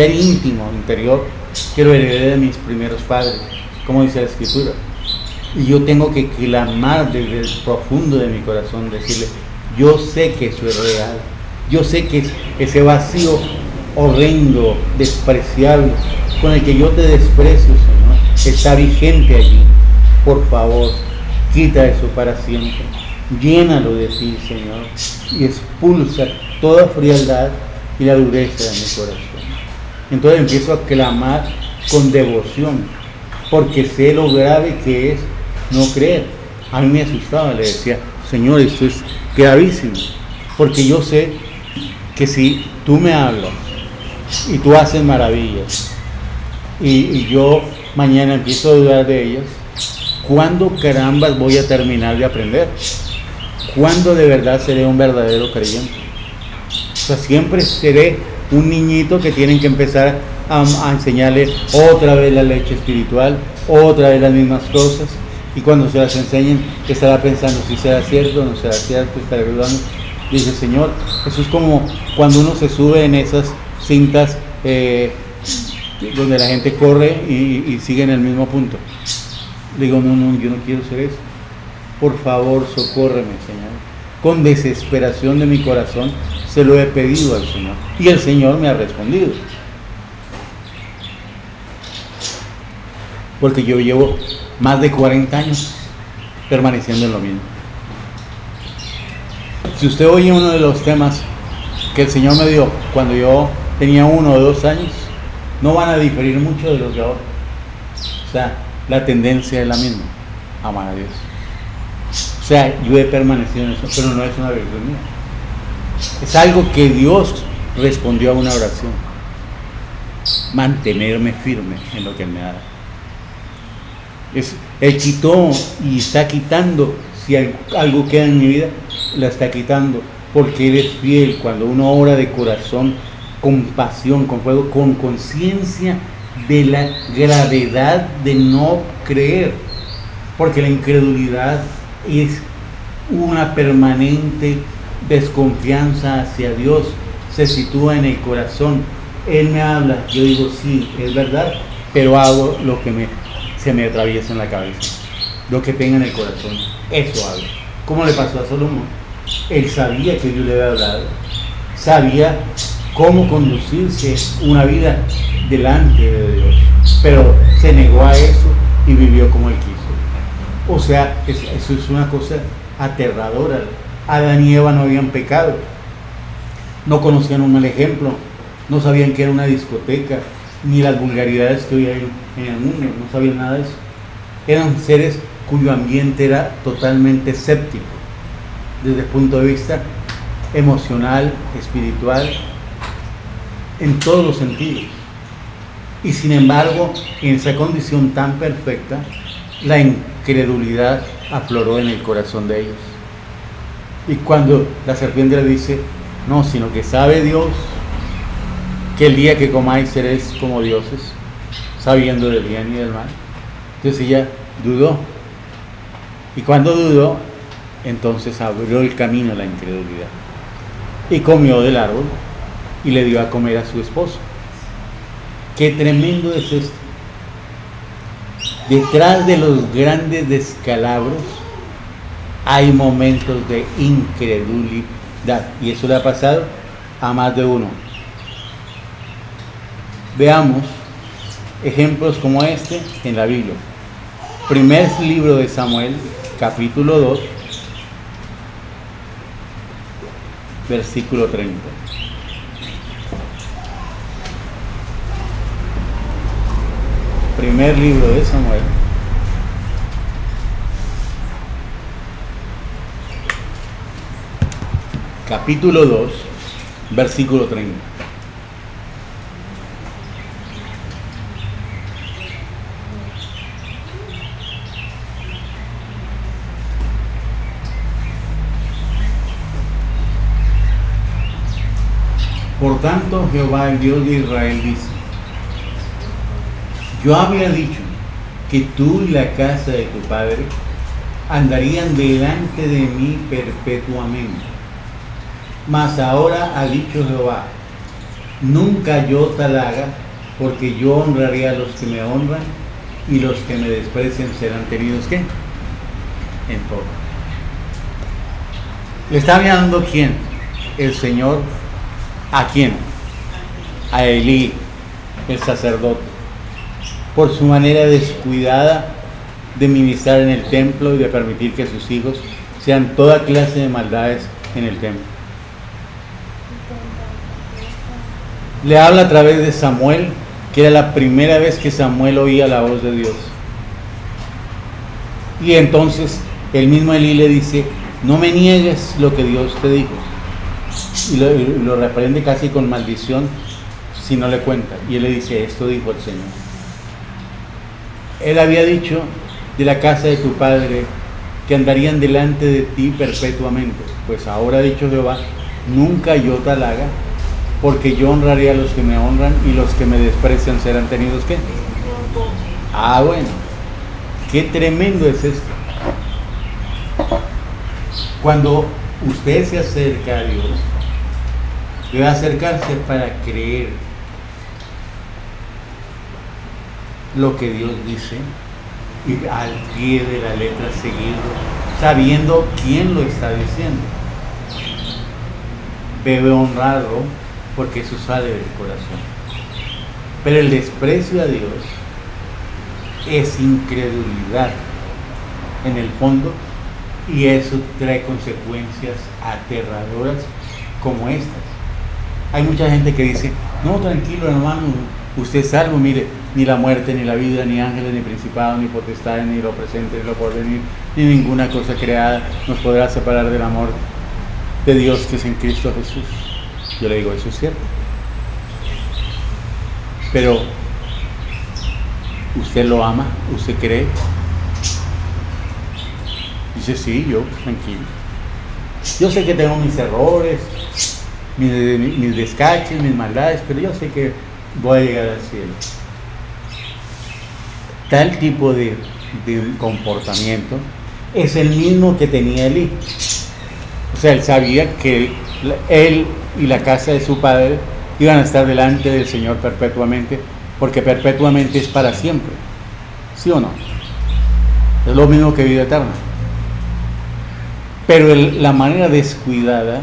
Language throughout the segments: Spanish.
ser íntimo, interior, que lo heredé de mis primeros padres, como dice la escritura. Y yo tengo que clamar desde el profundo de mi corazón, decirle, yo sé que eso es real, yo sé que ese vacío horrendo, despreciable, con el que yo te desprecio, Señor, está vigente allí. Por favor, quita eso para siempre. Llénalo de ti, Señor, y expulsa toda frialdad y la dureza de mi corazón. Entonces empiezo a clamar con devoción, porque sé lo grave que es no creer. A mí me asustaba, le decía, Señor, esto es gravísimo, porque yo sé que si tú me hablas y tú haces maravillas, y, yo mañana empiezo a dudar de ellas, ¿cuándo carambas voy a terminar de aprender? ¿Cuándo de verdad seré un verdadero creyente? O sea, siempre seré un niñito que tienen que empezar a, enseñarle otra vez la leche espiritual, otra vez las mismas cosas. Y cuando se las enseñen, estará pensando si será cierto o no será cierto, estará dudando. Dice, Señor, eso es como cuando uno se sube en esas cintas eh, donde la gente corre y, sigue en el mismo punto. Digo, no, no, yo no quiero ser eso. Por favor, socórreme, Señor. Con desesperación de mi corazón, se lo he pedido al Señor. Y el Señor me ha respondido. Porque yo llevo más de 40 años permaneciendo en lo mismo. Si usted oye uno de los temas que el Señor me dio cuando yo tenía uno o dos años, no van a diferir mucho de los de ahora. O sea, la tendencia es la misma, amar a Dios. O sea, yo he permanecido en eso, pero no es una virtud mía. Es algo que Dios respondió a una oración. Mantenerme firme en lo que me da. Es, él quitó y está quitando, si algo queda en mi vida, la está quitando, porque Él es fiel. Cuando uno ora de corazón, con pasión, con fuego, con conciencia de la gravedad de no creer, porque la incredulidad es una permanente desconfianza hacia Dios se sitúa en el corazón. Él me habla, yo digo, sí, es verdad, pero hago lo que me, se me atraviesa en la cabeza, lo que tenga en el corazón, eso hago. ¿Cómo le pasó a Salomón? Él sabía que Dios le había hablado, sabía cómo conducirse una vida delante de Dios, pero se negó a eso y vivió como él quiso. O sea, eso es una cosa aterradora. Adán y Eva no habían pecado, no conocían un mal ejemplo, no sabían que era una discoteca, ni las vulgaridades que hoy hay en el mundo, no sabían nada de eso. Eran seres cuyo ambiente era totalmente escéptico, desde el punto de vista emocional, espiritual, en todos los sentidos. Y sin embargo, en esa condición tan perfecta, la incredulidad afloró en el corazón de ellos. Y cuando la serpiente le dice, no, sino que sabe Dios que el día que comáis seréis como dioses, sabiendo del bien y del mal. Entonces ella dudó. Y cuando dudó, entonces abrió el camino a la incredulidad. Y comió del árbol y le dio a comer a su esposo. Qué tremendo es esto. Detrás de los grandes descalabros hay momentos de incredulidad. Y eso le ha pasado a más de uno. Veamos ejemplos como este en la Biblia. Primer libro de Samuel, capítulo 2, versículo 30. Primer libro de Samuel, capítulo 2, versículo 30. Por tanto, Jehová, el Dios de Israel, dice, yo había dicho que tú y la casa de tu padre andarían delante de mí perpetuamente mas ahora ha dicho Jehová, nunca yo tal haga, porque yo honraré a los que me honran y los que me desprecian serán tenidos ¿qué? En todo. ¿Le está mirando quién? El Señor. ¿A quién? A Elí, el sacerdote. Por su manera descuidada de ministrar en el templo y de permitir que sus hijos sean toda clase de maldades en el templo. Le habla a través de Samuel, que era la primera vez que Samuel oía la voz de Dios. Y entonces el mismo Elí le dice, no me niegues lo que Dios te dijo. Y lo, lo reprende casi con maldición si no le cuenta. Y él le dice, esto dijo el Señor. Él había dicho de la casa de tu padre que andarían delante de ti perpetuamente. Pues ahora ha dicho Jehová, nunca yo tal haga, porque yo honraré a los que me honran y los que me desprecian serán tenidos qué. Ah, bueno, qué tremendo es esto. Cuando usted se acerca a Dios, debe acercarse para creer lo que Dios dice y al pie de la letra seguirlo, sabiendo quién lo está diciendo. Debe honrarlo porque eso sale del corazón. Pero el desprecio a Dios es incredulidad en el fondo y eso trae consecuencias aterradoras como estas. Hay mucha gente que dice, no, tranquilo hermano, usted es salvo, mire, ni la muerte, ni la vida, ni ángeles, ni principados, ni potestades, ni lo presente, ni lo porvenir, ni ninguna cosa creada nos podrá separar del amor de Dios que es en Cristo Jesús. Yo le digo, eso es cierto. Pero, ¿usted lo ama? ¿Usted cree? Dice, sí, yo, tranquilo. Yo sé que tengo mis errores, mis, mis descaches, mis maldades, pero yo sé que voy a llegar al cielo. Tal tipo de, comportamiento es el mismo que tenía Elí. O sea, él sabía que él y la casa de su padre iban a estar delante del Señor perpetuamente, porque perpetuamente es para siempre. ¿Sí o no? Es lo mismo que vida eterna. Pero la manera descuidada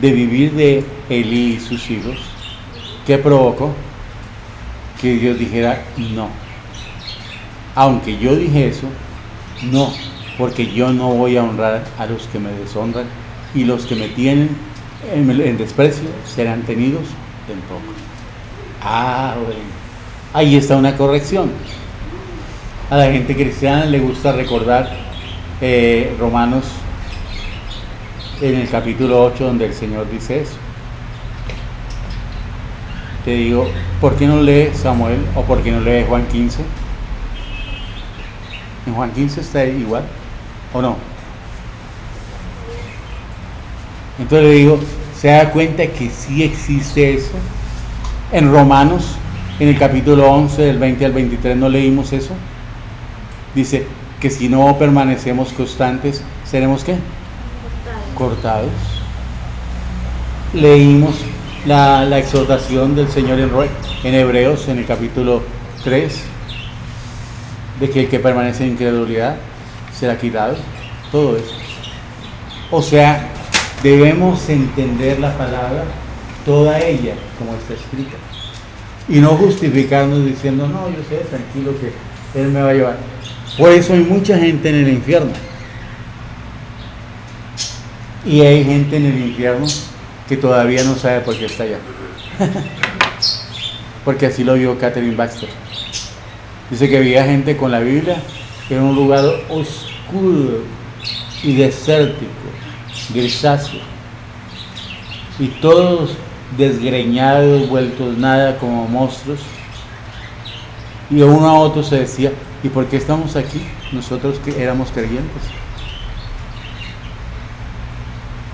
de vivir de Elí y sus hijos, ¿qué provocó? Que Dios dijera no. Aunque yo dije eso, no, porque yo no voy a honrar a los que me deshonran y los que me tienen en, desprecio serán tenidos en poco. Ah, bueno. Ahí está una corrección. A la gente cristiana le gusta recordar eh, Romanos en el capítulo 8 donde el Señor dice eso. Te digo, ¿por qué no lee Samuel o por qué no lee Juan 15? En Juan 15 está igual, ¿o no? Entonces le digo, ¿se da cuenta que sí existe eso? En Romanos, en el capítulo 11, del 20 al 23, ¿no leímos eso? Dice que si no permanecemos constantes, ¿seremos qué? Cortados. Leímos la, exhortación del Señor en, en Hebreos, en el capítulo 3, de que el que permanece en incredulidad será quitado. Todo eso. O sea, debemos entender la palabra, toda ella, como está escrita. Y no justificarnos diciendo, no, yo sé, tranquilo que Él me va a llevar. Por eso hay mucha gente en el infierno. Y hay gente en el infierno que todavía no sabe por qué está allá. Porque así lo vio Catherine Baxter. Dice que había gente con la Biblia en un lugar oscuro y desértico, grisáceo. Y todos desgreñados, vueltos nada como monstruos. Y uno a otro se decía, ¿y por qué estamos aquí? Nosotros que éramos creyentes.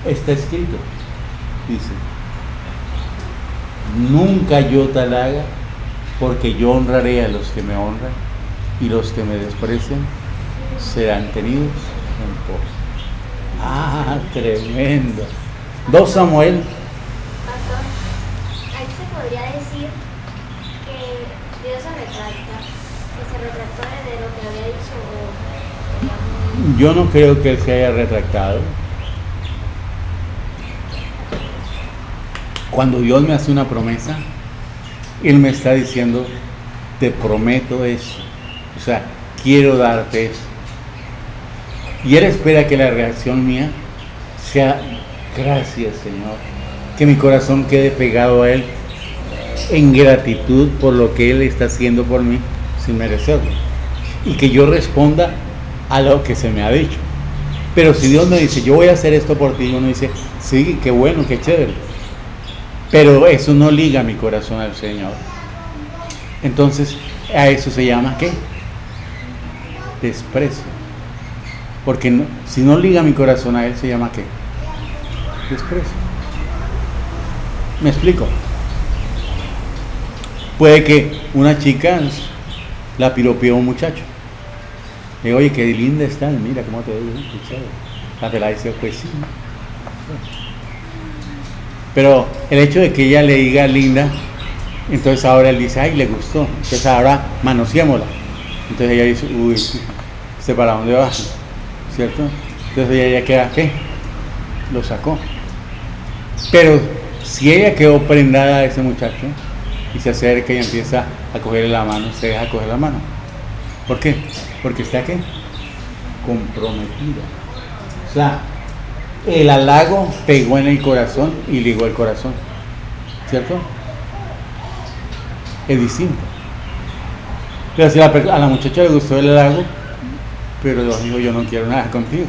Está escrito, dice, nunca yo tal haga, porque yo honraré a los que me honran y los que me desprecian serán tenidos en pos. Ah, tremendo. 2 Samuel. Pastor, ahí se podría decir que Dios se retracta, que se retractó de lo que había dicho Yo no creo que él se haya retractado. Cuando Dios me hace una promesa, Él me está diciendo, te prometo eso. O sea, quiero darte eso. Y Él espera que la reacción mía sea, gracias Señor, que mi corazón quede pegado a Él en gratitud por lo que Él está haciendo por mí sin merecerlo. Y que yo responda a lo que se me ha dicho. Pero si Dios me dice, yo voy a hacer esto por ti, uno dice, sí, qué bueno, qué chévere. Pero eso no liga mi corazón al Señor. Entonces, a eso se llama qué? Desprecio. Porque si no liga mi corazón a Él, se llama qué? Desprecio. ¿Me explico? Puede que una chica la piropeó un muchacho. Le digo, oye, qué linda estás, mira cómo te ves, La pelada dice, pues sí. Pero el hecho de que ella le diga linda, entonces ahora él dice, ay, le gustó. Entonces ahora manoseémosla. Entonces ella dice, uy, ¿se para dónde va? ¿Cierto? Entonces ella ya queda, ¿qué? Lo sacó. Pero si ella quedó prendada a ese muchacho y se acerca y empieza a cogerle la mano, se deja coger la mano. ¿Por qué? Porque está qué? Comprometida. O sea, el halago pegó en el corazón y ligó el corazón. ¿Cierto? Es distinto. Pero si a la, muchacha le gustó el halago, pero dijo yo no quiero nada contigo.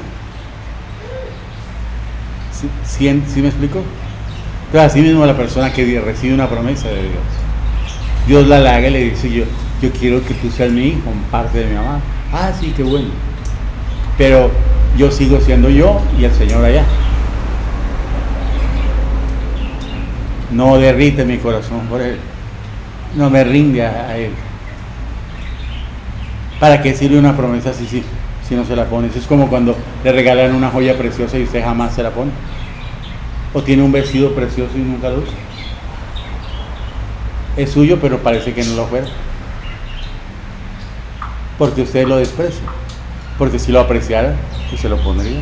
¿Sí, me explico? Entonces así mismo la persona que recibe una promesa de Dios. Dios la halaga y le dice yo, yo quiero que tú seas mi hijo, parte de mi mamá. Ah, sí, qué bueno. Pero yo sigo siendo yo y el Señor allá. No derrite mi corazón por Él. No me rinde a, Él. ¿Para qué sirve una promesa si, si, si no se la pone? Es como cuando le regalan una joya preciosa y usted jamás se la pone. O tiene un vestido precioso y nunca lo usa. Es suyo, pero parece que no lo fuera. Porque usted lo desprecia. Porque si lo apreciara, y se lo pondría.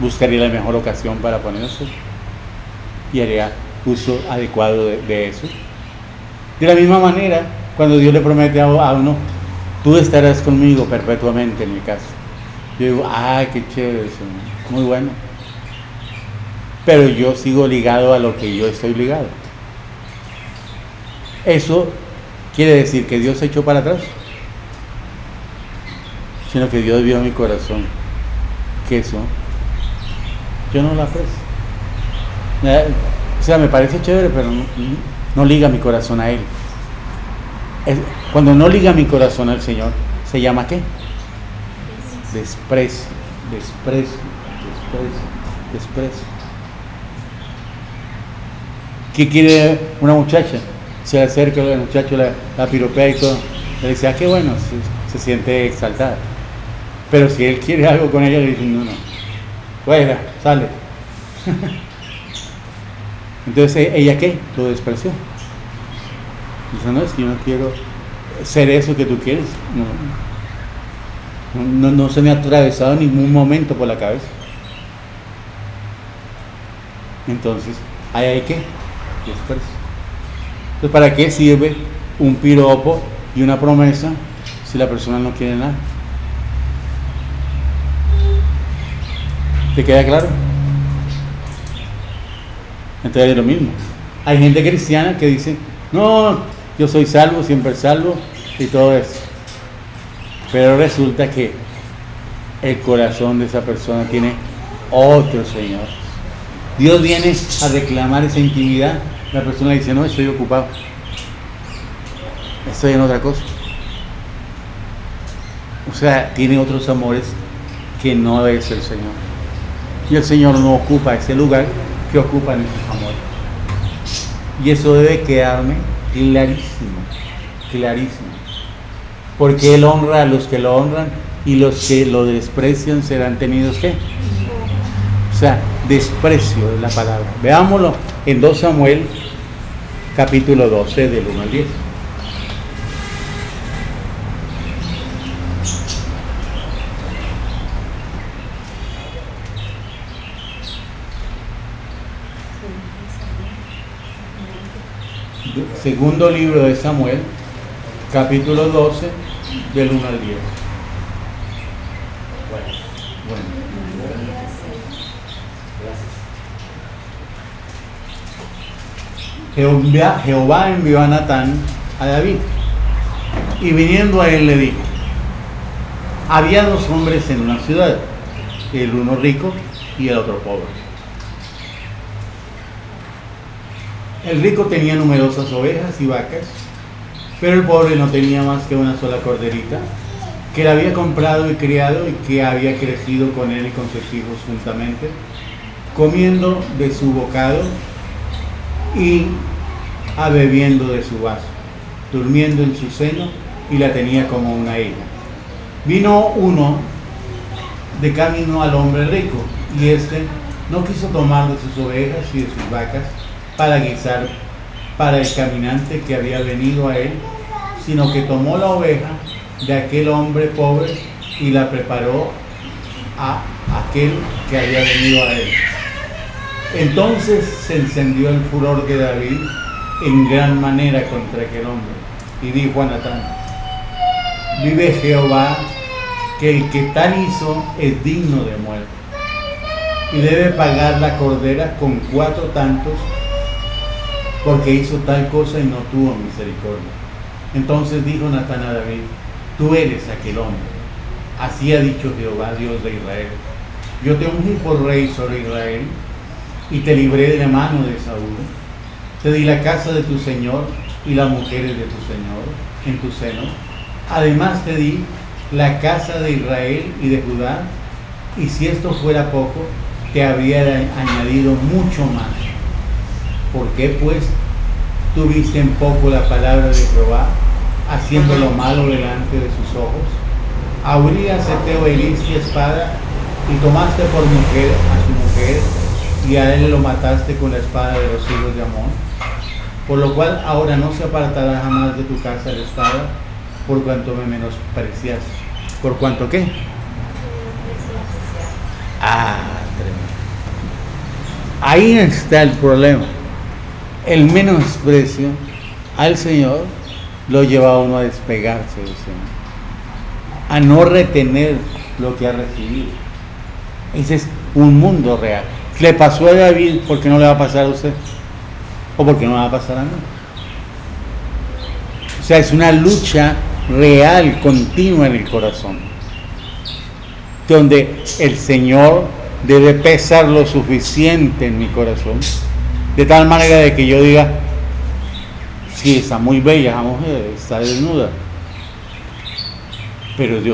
Buscaría la mejor ocasión para ponerse y haría uso adecuado de, eso. De la misma manera, cuando Dios le promete a, uno, tú estarás conmigo perpetuamente en mi casa. Yo digo, ay, qué chévere eso, muy bueno. Pero yo sigo ligado a lo que yo estoy ligado. Eso quiere decir que Dios se echó para atrás sino que Dios vio mi corazón que eso yo no lo aprecio. O sea, me parece chévere, pero no, liga mi corazón a Él. cuando no liga mi corazón al Señor, ¿se llama qué? Desprecio, desprecio, desprecio, desprecio. ¿Qué quiere una muchacha? Se acerca al muchacho, la, la piropea y todo. Le dice, ah, qué bueno, se siente exaltada. Pero si él quiere algo con ella, le dice, no, no, fuera, sale. Entonces, ¿e-, ¿ella qué? Lo despreció. Dice, no, es que yo no quiero ser eso que tú quieres. No, no, se me ha atravesado ningún momento por la cabeza. Entonces, ¿ahí hay qué? Desprecio. Entonces, ¿para qué sirve un piropo y una promesa si la persona no quiere nada? ¿Te queda claro? Entonces es lo mismo. Hay gente cristiana que dice, no, yo soy salvo, siempre salvo y todo eso. Pero resulta que el corazón de esa persona tiene otro Señor. Dios viene a reclamar esa intimidad. La persona dice, no, estoy ocupado. Estoy en otra cosa. O sea, tiene otros amores que no es el Señor. Y el Señor no ocupa ese lugar que ocupa nuestros amores. Y eso debe quedarme clarísimo, clarísimo. Porque Él honra a los que lo honran y los que lo desprecian serán tenidos qué. O sea, desprecio de la palabra. Veámoslo en 2 Samuel capítulo 12 del 1 al 10. Segundo libro de Samuel, capítulo 12, del 1 al 10. Jehová, envió a Natán a David y viniendo a él le dijo, había dos hombres en una ciudad, el uno rico y el otro pobre. El rico tenía numerosas ovejas y vacas, pero el pobre no tenía más que una sola corderita, que la había comprado y criado y que había crecido con él y con sus hijos juntamente, comiendo de su bocado y a bebiendo de su vaso, durmiendo en su seno y la tenía como una hija. Vino uno de camino al hombre rico y éste no quiso tomar de sus ovejas y de sus vacas para guisar para el caminante que había venido a él, sino que tomó la oveja de aquel hombre pobre y la preparó a aquel que había venido a él. Entonces se encendió el furor de David en gran manera contra aquel hombre. Y dijo a Natán, vive Jehová, que el que tal hizo es digno de muerte. Y debe pagar la cordera con cuatro tantos, porque hizo tal cosa y no tuvo misericordia. Entonces dijo Natán a David, tú eres aquel hombre. Así ha dicho Jehová, Dios de Israel. Yo te ungí por rey sobre Israel y te libré de la mano de Saúl te di la casa de tu Señor y las mujeres de tu Señor en tu seno. Además te di la casa de Israel y de Judá. Y si esto fuera poco, te habría añadido mucho más. ¿Por qué pues tuviste en poco la palabra de Jehová, haciendo lo malo delante de sus ojos? A Urias Eteo heriste espada y tomaste por mujer a su mujer y a él lo mataste con la espada de los hijos de Amón por lo cual ahora no se apartará jamás de tu casa la espada, por cuanto me menosprecias. ¿Por cuanto qué? Ah, tremendo. Ahí está el problema. El menosprecio al Señor lo lleva a uno a despegarse del Señor, a no retener lo que ha recibido. Ese es un mundo real. Le pasó a David, ¿por qué no le va a pasar a usted? o porque no va a pasar a nada. O sea, es una lucha real, continua en el corazón, donde el Señor debe pesar lo suficiente en mi corazón, de tal manera de que yo diga, sí, está muy bella esa mujer, está desnuda, pero es de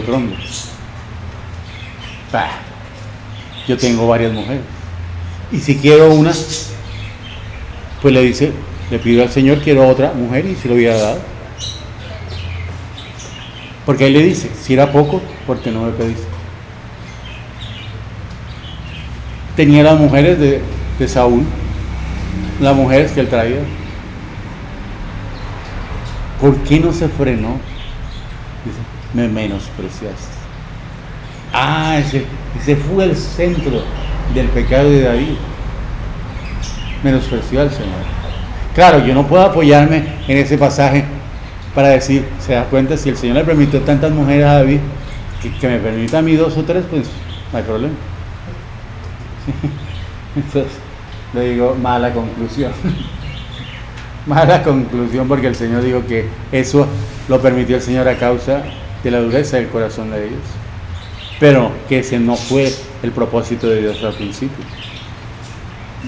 yo tengo varias mujeres. Y si quiero una, pues le dice, le pido al Señor, quiero otra mujer y se lo hubiera dado. Porque ahí le dice, si era poco, porque no me pediste. Tenía las mujeres de, de Saúl, las mujeres que él traía. ¿Por qué no se frenó? Dice, me menospreciaste. Ah, ese, ese fue el centro del pecado de David menospreció al Señor. Claro, yo no puedo apoyarme en ese pasaje para decir, se da cuenta, si el Señor le permitió tantas mujeres a David, que, me permita a mí dos o tres, pues no hay problema. Entonces, le digo, mala conclusión. mala conclusión porque el Señor dijo que eso lo permitió el Señor a causa de la dureza del corazón de ellos. Pero que ese no fue el propósito de Dios al principio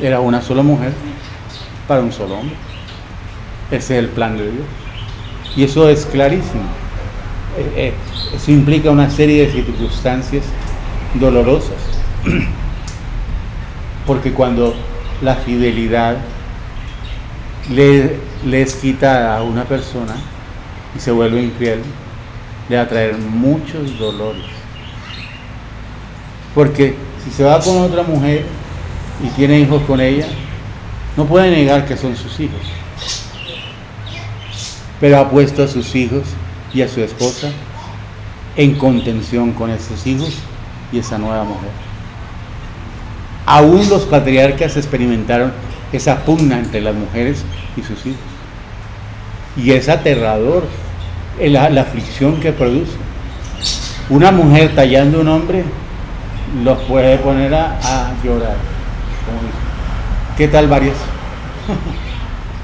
era una sola mujer para un solo hombre. Ese es el plan de Dios. Y eso es clarísimo. Eh, eh, eso implica una serie de circunstancias dolorosas. Porque cuando la fidelidad le, es quitada a una persona y se vuelve infiel, le va a traer muchos dolores. Porque si se va con otra mujer, y tiene hijos con ella, no puede negar que son sus hijos. Pero ha puesto a sus hijos y a su esposa en contención con esos hijos y esa nueva mujer. Aún los patriarcas experimentaron esa pugna entre las mujeres y sus hijos. Y es aterrador la, la aflicción que produce. Una mujer tallando un hombre los puede poner a, llorar. ¿Qué tal varias?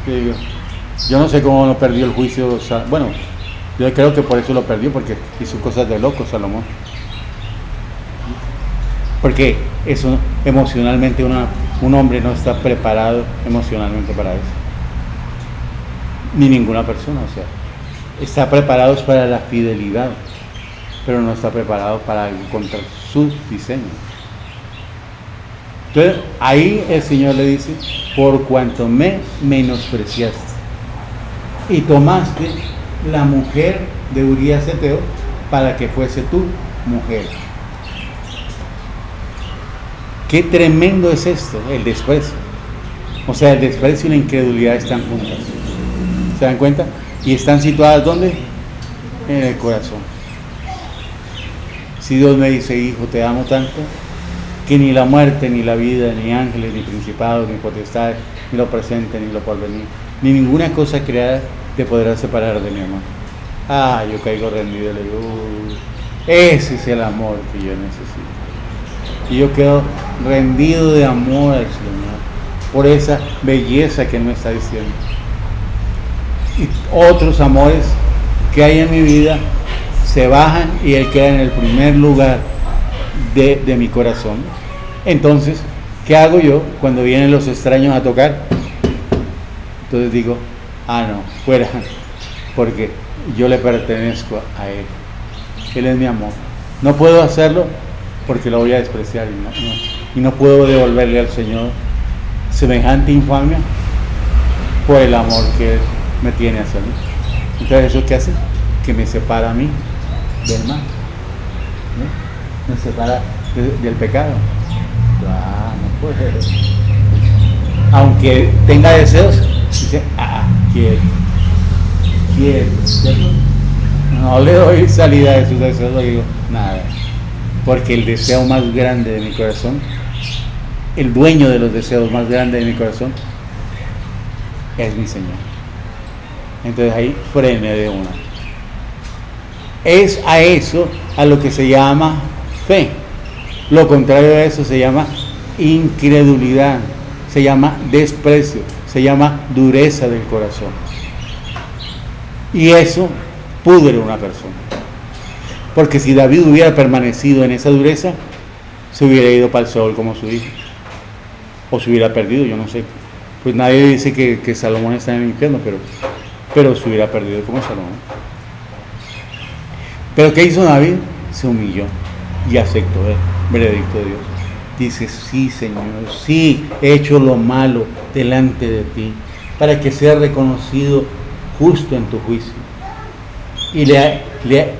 yo no sé cómo no perdió el juicio. bueno, yo creo que por eso lo perdió, porque hizo cosas de loco Salomón. Porque eso emocionalmente una, un hombre no está preparado emocionalmente para eso. Ni ninguna persona, o sea, está preparado para la fidelidad, pero no está preparado para encontrar su diseño. Entonces ahí el Señor le dice, por cuanto me menospreciaste y tomaste la mujer de Urias Eteo para que fuese tu mujer. Qué tremendo es esto, el desprecio. O sea, el desprecio y la incredulidad están juntas. ¿Se dan cuenta? Y están situadas ¿dónde? En el corazón. Si Dios me dice, hijo, te amo tanto, que ni la muerte, ni la vida, ni ángeles, ni principados, ni potestades, ni lo presente, ni lo porvenir, ni ninguna cosa creada te podrá separar de mi amor. Ah, yo caigo rendido, le digo, ese es el amor que yo necesito. Y yo quedo rendido de amor al Señor por esa belleza que me está diciendo. Y otros amores que hay en mi vida se bajan y Él queda en el primer lugar de, de mi corazón. Entonces, ¿qué hago yo cuando vienen los extraños a tocar? Entonces digo, ah, no, fuera, porque yo le pertenezco a Él. Él es mi amor. No puedo hacerlo porque lo voy a despreciar y no, y no puedo devolverle al Señor semejante infamia por el amor que Él me tiene hacia mí. Entonces, ¿eso qué hace? Que me separa a mí del mal. Me separa del pecado. Ah, no puede. Aunque tenga deseos, dice, ah, quiero, quiero, No le doy salida a sus deseos, le digo, nada. Porque el deseo más grande de mi corazón, el dueño de los deseos más grandes de mi corazón, es mi Señor. Entonces ahí frene de una. Es a eso a lo que se llama fe. Lo contrario a eso se llama incredulidad, se llama desprecio, se llama dureza del corazón. Y eso pudre una persona. Porque si David hubiera permanecido en esa dureza, se hubiera ido para el sol como su hijo. O se hubiera perdido, yo no sé. Pues nadie dice que, Salomón está en el infierno, pero, pero se hubiera perdido como Salomón. Pero ¿qué hizo David? Se humilló y aceptó el veredicto de Dios. Dice, sí Señor, sí, he hecho lo malo delante de ti, para que sea reconocido justo en tu juicio. Y le, le,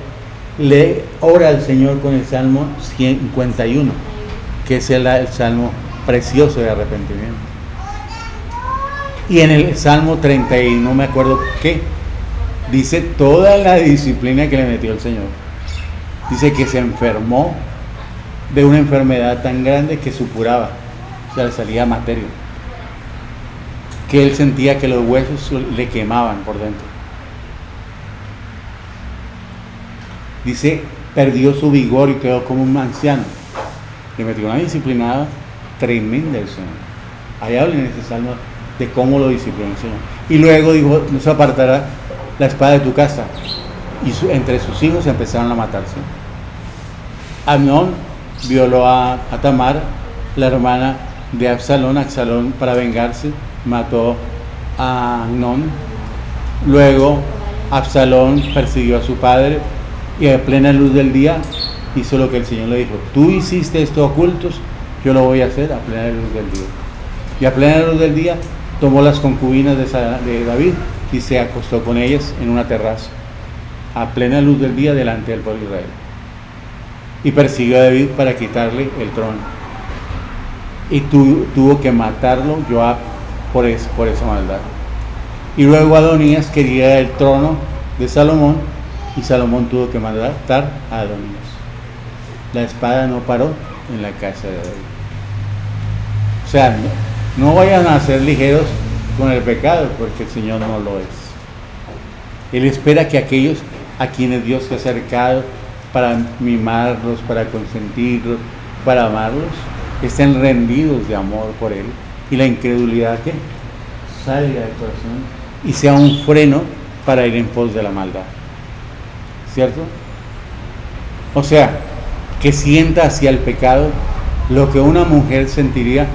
le ora al Señor con el Salmo 51, que es el, el Salmo precioso de arrepentimiento. Y en el Salmo 30, y no me acuerdo qué, dice toda la disciplina que le metió el Señor. Dice que se enfermó de una enfermedad tan grande que supuraba, o sea, le salía materia. Que él sentía que los huesos le quemaban por dentro. Dice, perdió su vigor y quedó como un anciano. Le metió una disciplinada tremenda el Señor. Ahí habla en ese salmo de cómo lo disciplinó el Señor. Y luego dijo, no se apartará la espada de tu casa. Y entre sus hijos empezaron a matarse. Amnón violó a, Tamar, la hermana de Absalón. Absalón, para vengarse, mató a Amnón. Luego, Absalón persiguió a su padre y a plena luz del día hizo lo que el Señor le dijo. Tú hiciste esto ocultos, yo lo voy a hacer a plena luz del día. Y a plena luz del día tomó las concubinas de David y se acostó con ellas en una terraza, a plena luz del día delante del pueblo de Israel y persiguió a David para quitarle el trono. y tuvo que matarlo Joab por, esa maldad. Y luego Adonías quería el trono de Salomón y Salomón tuvo que matar a Adonías. La espada no paró en la casa de David. O sea, no vayan a ser ligeros con el pecado porque el Señor no lo es. Él espera que aquellos a quienes Dios se ha acercado para mimarlos, para consentirlos, para amarlos, estén rendidos de amor por Él y la incredulidad que salga del corazón y sea un freno para ir en pos de la maldad. ¿Cierto? O sea, que sienta hacia el pecado lo que una mujer sentiría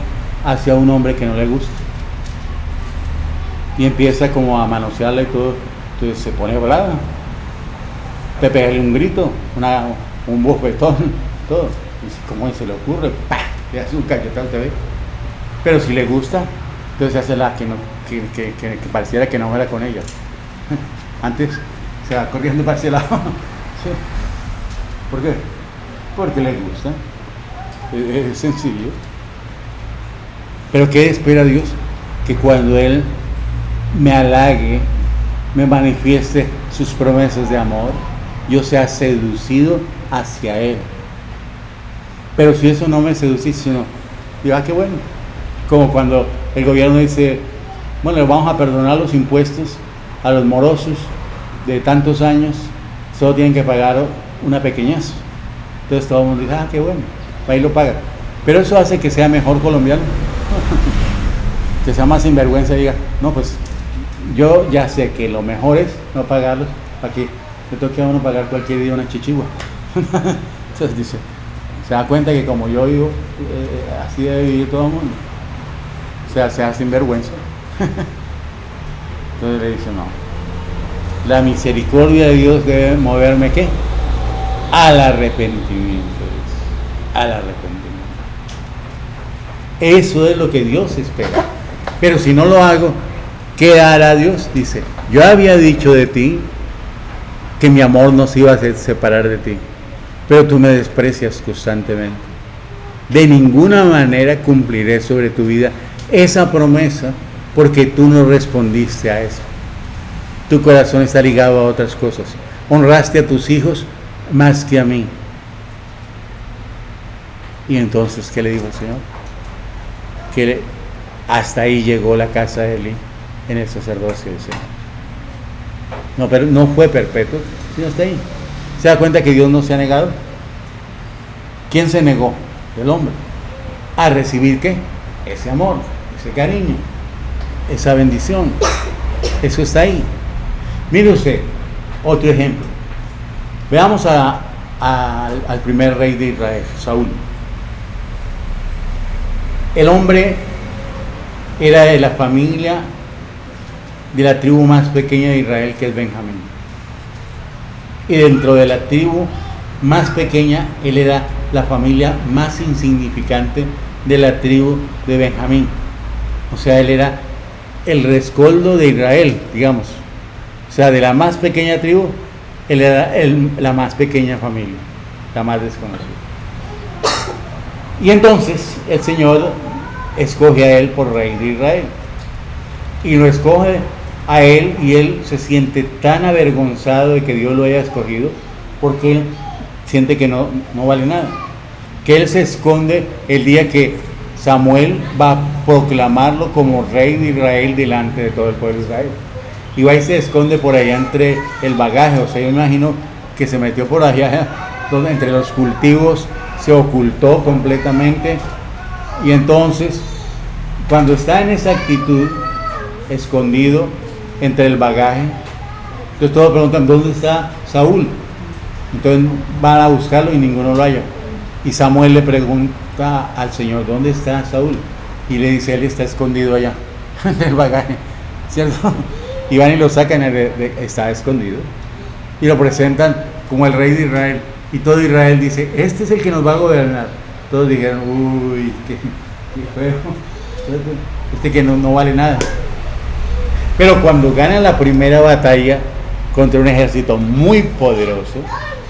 hacia un hombre que no le gusta. Y empieza como a manosearla y todo, entonces se pone brava. Te pega un grito, una, un bofetón, todo. Y como se le ocurre, ¡pah! le hace un cachetón, te ve. Pero si le gusta, entonces hace la que, no, que, pareciera que no fuera con ella. Antes se va corriendo para ese lado. ¿Por qué? Porque le gusta. Es, sencillo. Pero ¿qué espera Dios? Que cuando Él me halague, me manifieste sus promesas de amor, yo sea seducido hacia Él. Pero si eso no me seduce, sino, digo, ah, qué bueno. Como cuando el gobierno dice, bueno, vamos a perdonar los impuestos a los morosos de tantos años, solo tienen que pagar una pequeñez. Entonces todo el mundo dice, ah, qué bueno, ahí lo paga. Pero eso hace que sea mejor colombiano, que sea más sinvergüenza y diga, no, pues yo ya sé que lo mejor es no pagarlos para que le toque a pagar cualquier día una chichigua. Entonces dice, se da cuenta que como yo vivo, eh, así debe vivir todo el mundo. O sea, se hace sinvergüenza. Entonces le dice, no. La misericordia de Dios debe moverme qué? Al arrepentimiento. Al arrepentimiento. Eso es lo que Dios espera. Pero si no lo hago, ¿qué hará Dios? Dice, yo había dicho de ti que mi amor no se iba a separar de ti, pero tú me desprecias constantemente. De ninguna manera cumpliré sobre tu vida esa promesa porque tú no respondiste a eso. Tu corazón está ligado a otras cosas. Honraste a tus hijos más que a mí. Y entonces, ¿qué le dijo el Señor? Que hasta ahí llegó la casa de Eli en el sacerdocio del Señor. No, pero no fue perpetuo, sino hasta ahí. ¿Se da cuenta que Dios no se ha negado? ¿Quién se negó? El hombre. A recibir qué? Ese amor, ese cariño, esa bendición. Eso está ahí. Mire usted, otro ejemplo. Veamos al primer rey de Israel, Saúl. El hombre era de la familia de la tribu más pequeña de Israel, que es Benjamín. Y dentro de la tribu más pequeña, él era la familia más insignificante de la tribu de Benjamín. O sea, él era el rescoldo de Israel, digamos. O sea, de la más pequeña tribu, él era la más pequeña familia, la más desconocida. Y entonces el Señor escoge a él por rey de Israel. Y lo escoge a él y él se siente tan avergonzado de que Dios lo haya escogido porque él siente que no, no vale nada. Que él se esconde el día que Samuel va a proclamarlo como rey de Israel delante de todo el pueblo de Israel. Y va y se esconde por allá entre el bagaje. O sea, yo imagino que se metió por allá entre los cultivos, se ocultó completamente. Y entonces, cuando está en esa actitud, escondido, entre el bagaje. Entonces todos preguntan, ¿dónde está Saúl? Entonces van a buscarlo y ninguno lo haya. Y Samuel le pregunta al Señor, ¿dónde está Saúl? Y le dice, él está escondido allá, en el bagaje, ¿cierto? Y van y lo sacan, está escondido. Y lo presentan como el rey de Israel. Y todo Israel dice, este es el que nos va a gobernar. Todos dijeron, uy, qué, feo. Este que no vale nada. Pero cuando gana la primera batalla contra un ejército muy poderoso,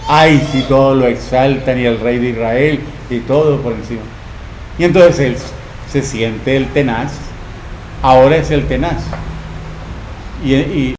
ay, si todo lo exaltan y el rey de Israel y todo por encima. Y entonces él se siente el tenaz, ahora es el tenaz. Y, y